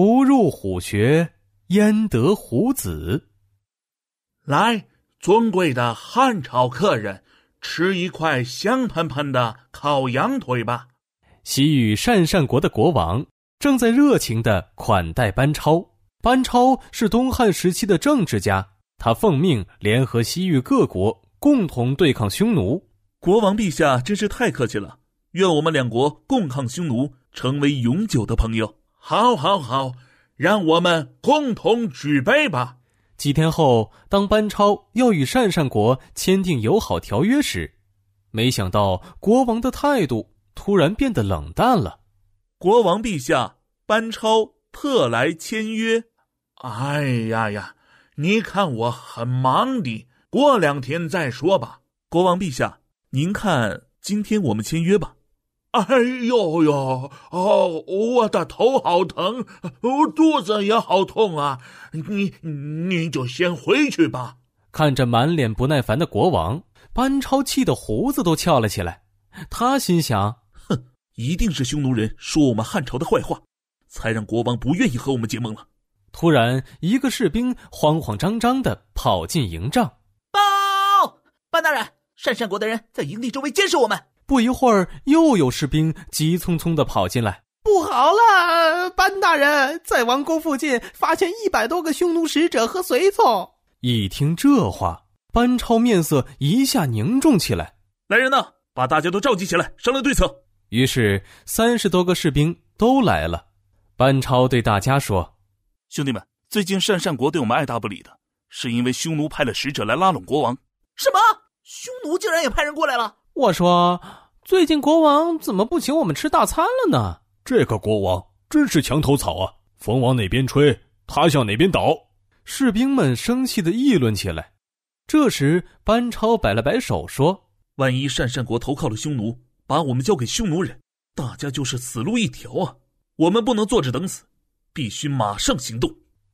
不入虎穴，焉得虎子？来，尊贵的汉朝客人，吃一块香喷喷的烤羊腿吧。西域鄯善国的国王正在热情的款待班超。班超是东汉时期的政治家，他奉命联合西域各国，共同对抗匈奴。国王陛下真是太客气了，愿我们两国共抗匈奴，成为永久的朋友。好，好，好，让我们共同举杯吧。几天后，当班超要与鄯善国签订友好条约时，没想到国王的态度突然变得冷淡了。国王陛下，班超。特来签约，哎呀呀！你看我很忙的，过两天再说吧。国王陛下，您看今天我们签约吧。哎呦呦，哦，我的头好疼，我肚子也好痛啊！你你就先回去吧。看着满脸不耐烦的国王，班超气得胡子都翘了起来。他心想：哼，一定是匈奴人说我们汉朝的坏话。才让国王不愿意和我们结盟了。突然，一个士兵慌慌张张的跑进营帐，报，班大人，鄯善国的人在营地周围监视我们。不一会儿，又有士兵急匆匆的跑进来，不好了，班大人，在王宫附近发现一百多个匈奴使者和随从。一听这话，班超面色一下凝重起来。来人呐，把大家都召集起来，商量对策。于是，三十多个士兵都来了。班超对大家说：“兄弟们，最近鄯善国对我们爱答不理的，是因为匈奴派了使者来拉拢国王。什么？匈奴竟然也派人过来了？我说，最近国王怎么不请我们吃大餐了呢？这个国王真是墙头草啊，风往哪边吹，他向哪边倒。”士兵们生气的议论起来。这时，班超摆了摆手说：“万一鄯善国投靠了匈奴，把我们交给匈奴人，大家就是死路一条啊。”我们不能坐着等死，必须马上行动。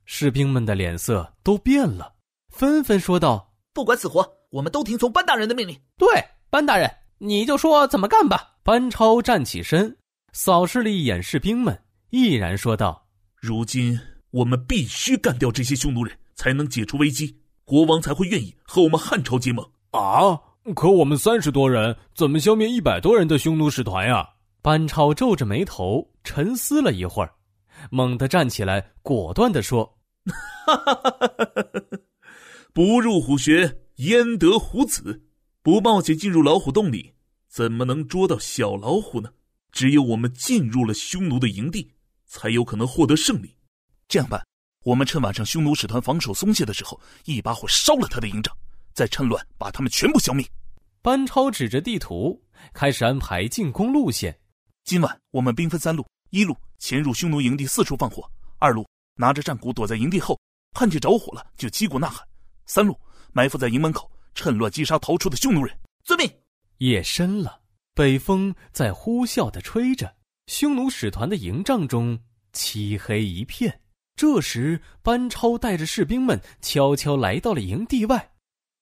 士兵们的脸色都变了，纷纷说道：“不管死活，我们都听从班大人的命令。”对，班大人，你就说怎么干吧。班超站起身，扫视了一眼士兵们，毅然说道：“如今我们必须干掉这些匈奴人，才能解除危机，国王才会愿意和我们汉朝结盟。”啊！可我们三十多人怎么消灭一百多人的匈奴使团呀？班超皱着眉头沉思了一会儿，猛地站起来，果断地说：“不入虎穴，焉得虎子？不冒险进入老虎洞里，怎么能捉到小老虎呢？只有我们进入了匈奴的营地，才有可能获得胜利。这样办，我们趁晚上匈奴使团防守松懈的时候，一把火烧了他的营帐，再趁乱把他们全部消灭。”班超指着地图，开始安排进攻路线。今晚我们兵分三路：一路潜入匈奴营地四处放火；二路拿着战鼓躲在营地后，看见着火了就击鼓呐喊；三路埋伏在营门口，趁乱击杀逃出的匈奴人。遵命。夜深了，北风在呼啸的吹着，匈奴使团的营帐中漆黑一片。这时，班超带着士兵们悄悄来到了营地外，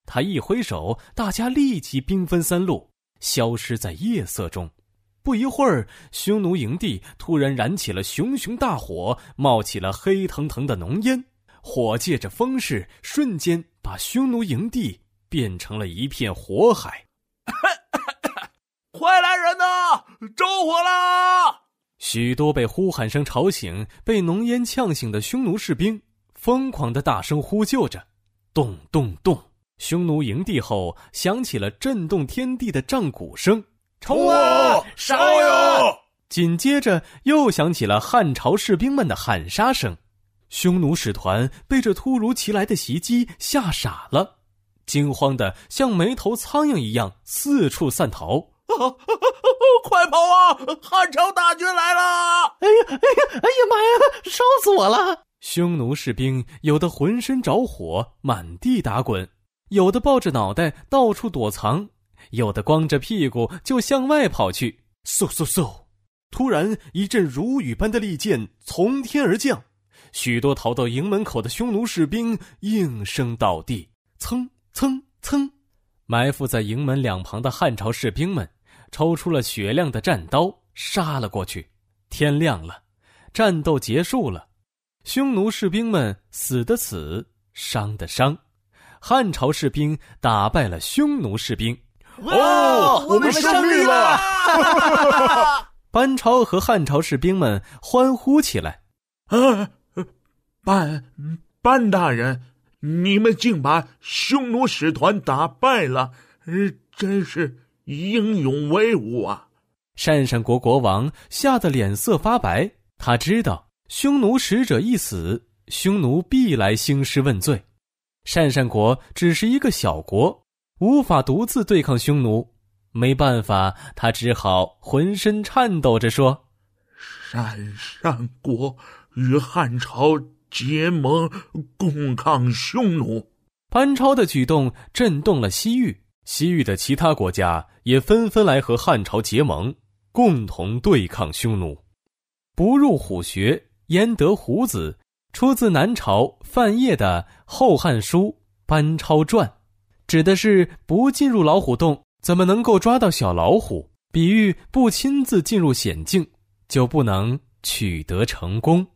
他一挥手，大家立即兵分三路，消失在夜色中。不一会儿，匈奴营地突然燃起了熊熊大火，冒起了黑腾腾的浓烟。火借着风势，瞬间把匈奴营地变成了一片火海。快来人呐！着火啦！许多被呼喊声吵醒、被浓烟呛醒的匈奴士兵，疯狂的大声呼救着。咚咚咚！匈奴营地后响起了震动天地的战鼓声。冲啊！杀呀！紧接着又响起了汉朝士兵们的喊杀声，匈奴使团被这突如其来的袭击吓傻了，惊慌的像没头苍蝇一样四处散逃。快跑啊！汉朝大军来了！哎呀哎呀哎呀妈呀！烧死我了！匈奴士兵有的浑身着火，满地打滚；有的抱着脑袋到处躲藏。有的光着屁股就向外跑去，嗖嗖嗖！突然一阵如雨般的利箭从天而降，许多逃到营门口的匈奴士兵应声倒地，蹭蹭蹭！埋伏在营门两旁的汉朝士兵们抽出了雪亮的战刀，杀了过去。天亮了，战斗结束了，匈奴士兵们死的死，伤的伤。汉朝士兵打败了匈奴士兵。哦，我们胜利了！班超和汉朝士兵们欢呼起来。啊，班班大人，你们竟把匈奴使团打败了，真是英勇威武啊！善善国国王吓得脸色发白，他知道匈奴使者一死，匈奴必来兴师问罪。善善国只是一个小国，无法独自对抗匈奴。没办法，他只好浑身颤抖着说：“善善国与汉朝结盟，共抗匈奴。”班超的举动震动了西域，西域的其他国家也纷纷来和汉朝结盟，共同对抗匈奴。不入虎穴，焉得虎子？出自南朝范晔的《后汉书·班超传》，指的是不进入老虎洞，怎么能够抓到小老虎？比喻不亲自进入险境，就不能取得成功。